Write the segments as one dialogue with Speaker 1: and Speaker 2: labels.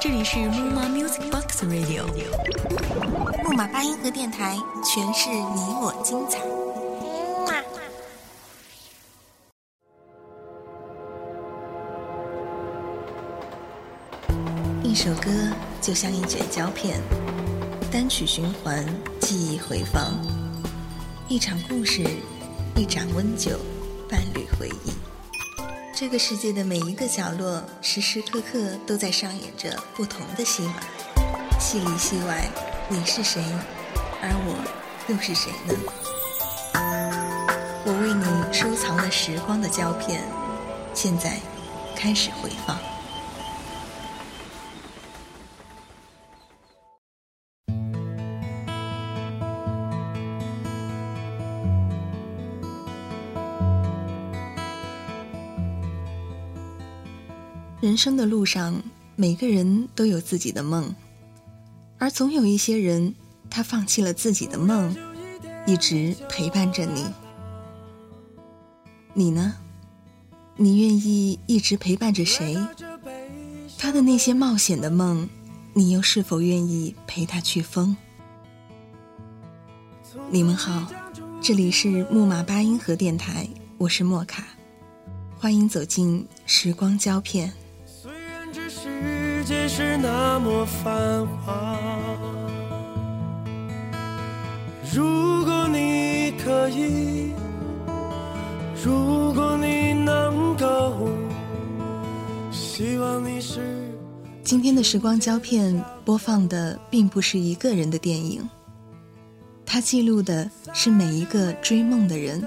Speaker 1: 这里是木马 Music Box Radio，
Speaker 2: 木马八音盒电台，诠释你我精彩。一首歌就像一卷胶片，单曲循环，记忆回放；一场故事，一盏温酒，伴侣回忆。这个世界的每一个角落，时时刻刻都在上演着不同的戏码，戏里戏外，你是谁，而我又是谁呢？我为你收藏了时光的胶片，现在开始回放。人生的路上，每个人都有自己的梦，而总有一些人，他放弃了自己的梦，一直陪伴着你。你呢？你愿意一直陪伴着谁？他的那些冒险的梦，你又是否愿意陪他去疯？你们好，这里是木马八音盒电台，我是莫卡，欢迎走进时光胶片。界是那么繁华。如果你可以，如果你能够，希望你是。今天的时光胶片播放的并不是一个人的电影，它记录的是每一个追梦的人，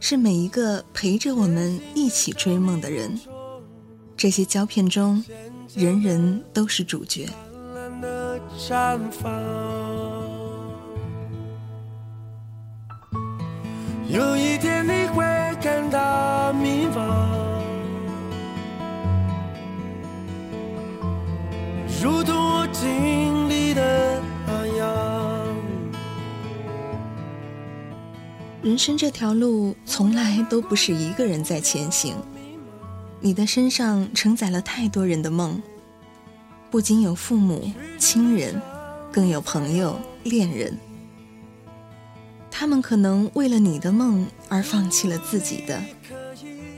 Speaker 2: 是每一个陪着我们一起追梦的人。这些胶片中。人人都是主角。有一天你会感到迷茫，如同我经历的那样。人生这条路从来都不是一个人在前行。你的身上承载了太多人的梦，不仅有父母亲人，更有朋友恋人。他们可能为了你的梦而放弃了自己的，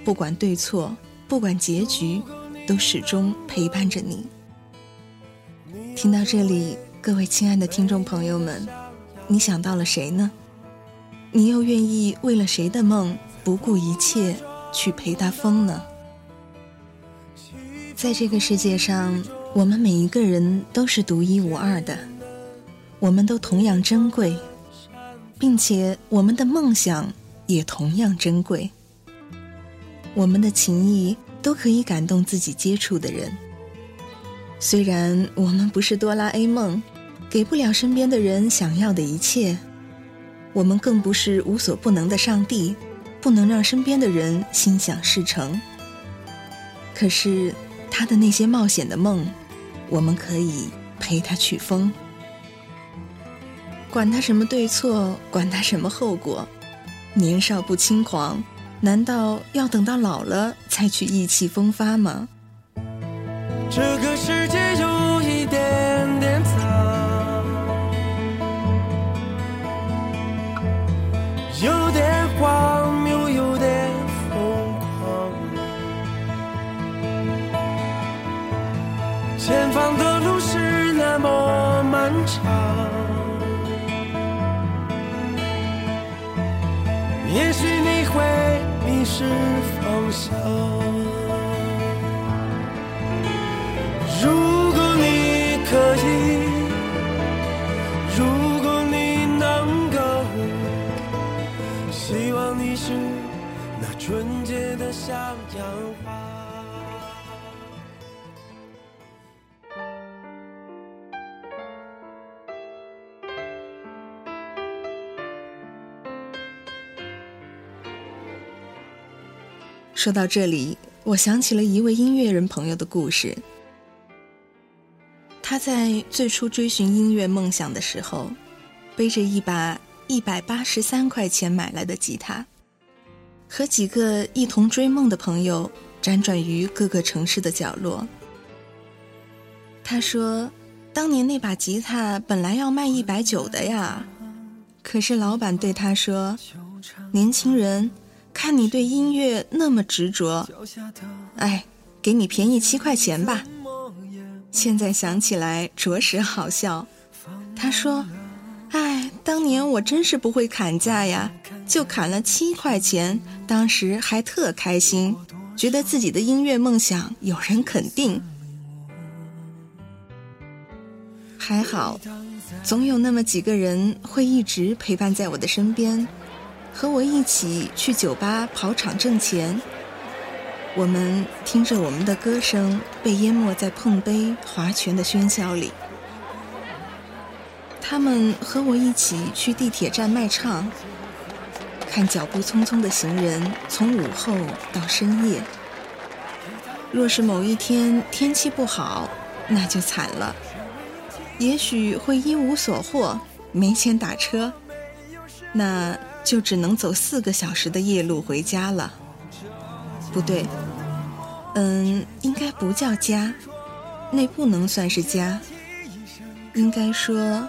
Speaker 2: 不管对错，不管结局，都始终陪伴着你。听到这里，各位亲爱的听众朋友们，你想到了谁呢？你又愿意为了谁的梦不顾一切去陪他疯呢？在这个世界上，我们每一个人都是独一无二的，我们都同样珍贵，并且我们的梦想也同样珍贵。我们的情谊都可以感动自己接触的人。虽然我们不是哆啦 A 梦，给不了身边的人想要的一切，我们更不是无所不能的上帝，不能让身边的人心想事成。可是。他的那些冒险的梦，我们可以陪他去疯。管他什么对错，管他什么后果，年少不轻狂，难道要等到老了才去意气风发吗？这个世界有一点点脏，有点荒的路是那么漫长，也许你会迷失方向。如果你可以，如果你能够，希望你是那纯洁的向阳花。说到这里，我想起了一位音乐人朋友的故事。他在最初追寻音乐梦想的时候，背着一把一百八十三块钱买来的吉他，和几个一同追梦的朋友，辗转于各个城市的角落。他说：“当年那把吉他本来要卖一百九的呀，可是老板对他说：‘年轻人，看你对音乐那么执着，哎，给你便宜七块钱吧。’现在想起来着实好笑。他说：‘哎，当年我真是不会砍价呀，就砍了七块钱，当时还特开心。’”觉得自己的音乐梦想有人肯定，还好，总有那么几个人会一直陪伴在我的身边，和我一起去酒吧跑场挣钱。我们听着我们的歌声被淹没在碰杯划拳的喧嚣里，他们和我一起去地铁站卖唱。看脚步匆匆的行人，从午后到深夜。若是某一天天气不好，那就惨了，也许会一无所获，没钱打车，那就只能走四个小时的夜路回家了。不对，嗯，应该不叫家，那不能算是家，应该说，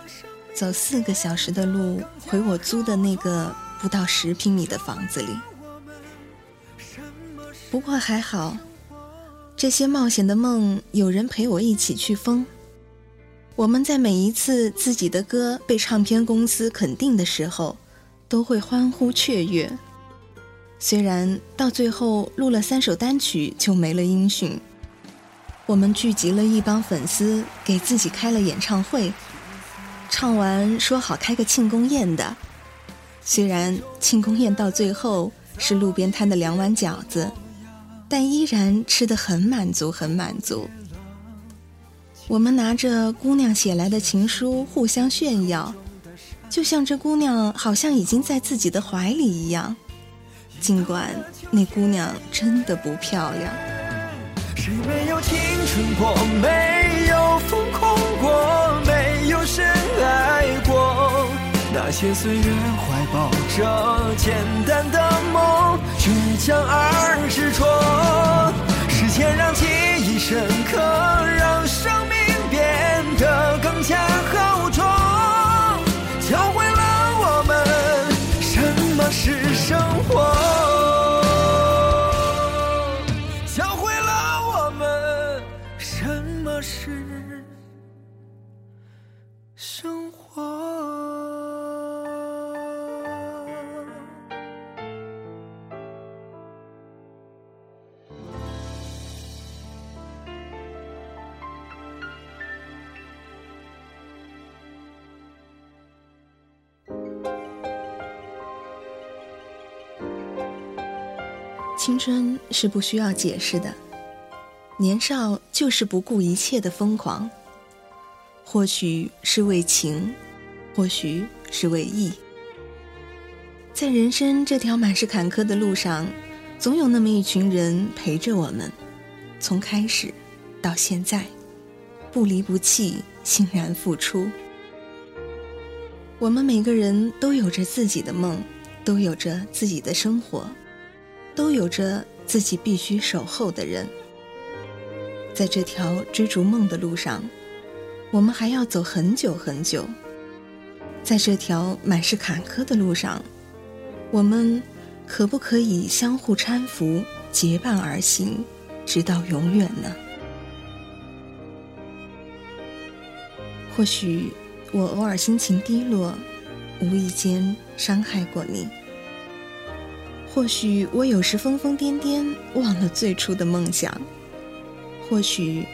Speaker 2: 走四个小时的路回我租的那个。不到十平米的房子里，不过还好，这些冒险的梦有人陪我一起去疯。我们在每一次自己的歌被唱片公司肯定的时候，都会欢呼雀跃。虽然到最后录了三首单曲就没了音讯，我们聚集了一帮粉丝，给自己开了演唱会，唱完说好开个庆功宴的。虽然庆功宴到最后是路边摊的两碗饺子，但依然吃得很满足，很满足。我们拿着姑娘写来的情书互相炫耀，就像这姑娘好像已经在自己的怀里一样，尽管那姑娘真的不漂亮。
Speaker 3: 谁没有青春过，没有疯狂过，没有深爱过？那些岁月，怀抱着简单的梦，倔强而执着，时间让记忆深
Speaker 2: 青春是不需要解释的，年少就是不顾一切的疯狂。或许是为情，或许是为义，在人生这条满是坎坷的路上，总有那么一群人陪着我们，从开始到现在，不离不弃，欣然付出。我们每个人都有着自己的梦，都有着自己的生活。都有着自己必须守候的人，在这条追逐梦的路上，我们还要走很久很久。在这条满是坎坷的路上，我们可不可以相互搀扶，结伴而行，直到永远呢？或许我偶尔心情低落，无意间伤害过你。或许我有时疯疯癫癫，忘了最初的梦想。或许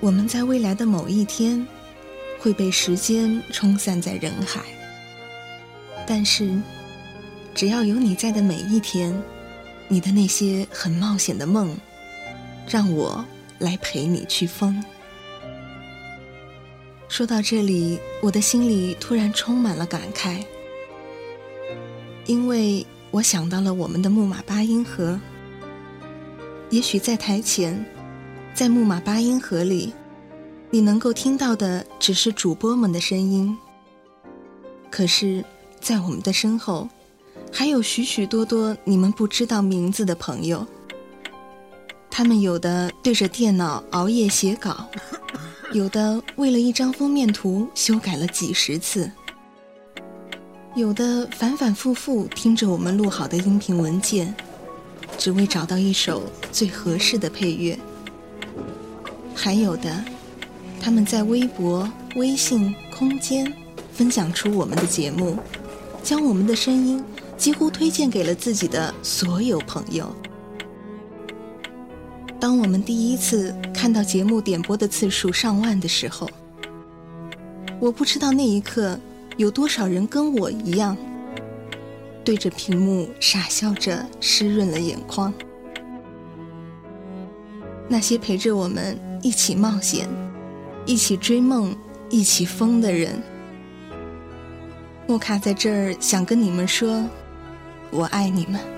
Speaker 2: 我们在未来的某一天会被时间冲散在人海。但是，只要有你在的每一天，你的那些很冒险的梦，让我来陪你去疯。说到这里，我的心里突然充满了感慨，因为。我想到了我们的木马八音盒。也许在台前，在木马八音盒里，你能够听到的只是主播们的声音。可是，在我们的身后，还有许许多多你们不知道名字的朋友。他们有的对着电脑熬夜写稿，有的为了一张封面图修改了几十次，有的反反复复听着我们录好的音频文件，只为找到一首最合适的配乐。还有的，他们在微博、微信、空间分享出我们的节目，将我们的声音几乎推荐给了自己的所有朋友。当我们第一次看到节目点播的次数上万的时候，我不知道那一刻有多少人跟我一样，对着屏幕傻笑着，湿润了眼眶。那些陪着我们一起冒险、一起追梦、一起疯的人，莫卡在这儿想跟你们说，我爱你们。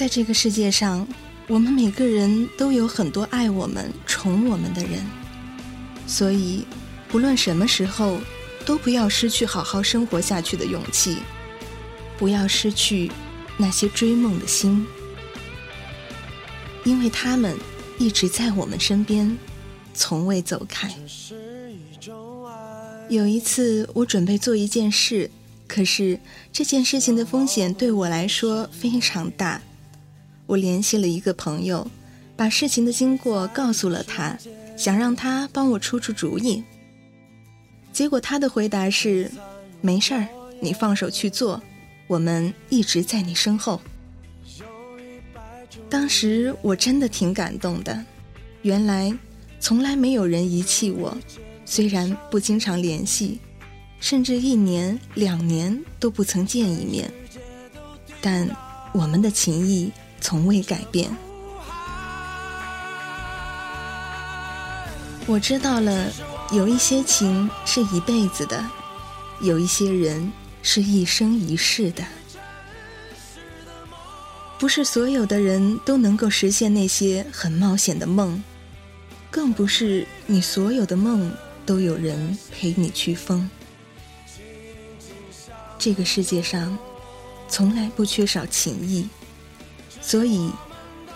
Speaker 2: 在这个世界上。我们每个人都有很多爱我们、宠我们的人，所以不论什么时候，都不要失去好好生活下去的勇气，不要失去那些追梦的心，因为他们一直在我们身边，从未走开。有一次，我准备做一件事，可是这件事情的风险对我来说非常大。我联系了一个朋友，把事情的经过告诉了他，想让他帮我出出主意。结果他的回答是：“没事儿，你放手去做，我们一直在你身后。”当时我真的挺感动的，原来从来没有人遗弃我，虽然不经常联系，甚至一年两年都不曾见一面，但我们的情谊。从未改变。我知道了，有一些情是一辈子的，有一些人是一生一世的。不是所有的人都能够实现那些很冒险的梦，更不是你所有的梦都有人陪你去疯。这个世界上，从来不缺少情谊。所以，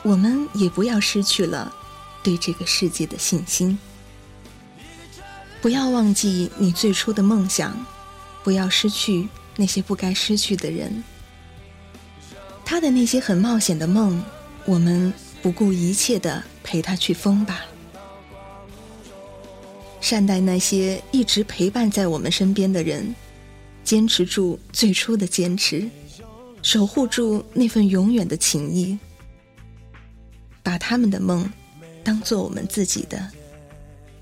Speaker 2: 我们也不要失去了对这个世界的信心。不要忘记你最初的梦想，不要失去那些不该失去的人。他的那些很冒险的梦，我们不顾一切的陪他去疯吧。善待那些一直陪伴在我们身边的人，坚持住最初的坚持。守护住那份永远的情谊，把他们的梦当做我们自己的，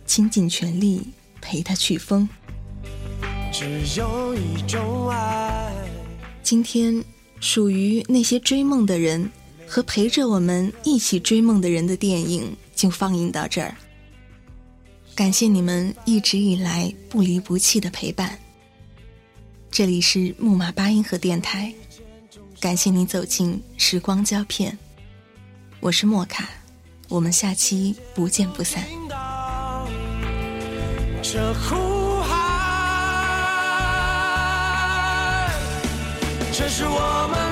Speaker 2: 倾尽全力陪他去疯。只有一种爱。今天属于那些追梦的人和陪着我们一起追梦的人的电影就放映到这儿。感谢你们一直以来不离不弃的陪伴。这里是木马八音盒电台。感谢你走进时光胶片，我是莫卡，我们下期不见不散。这呼喊，这是我们。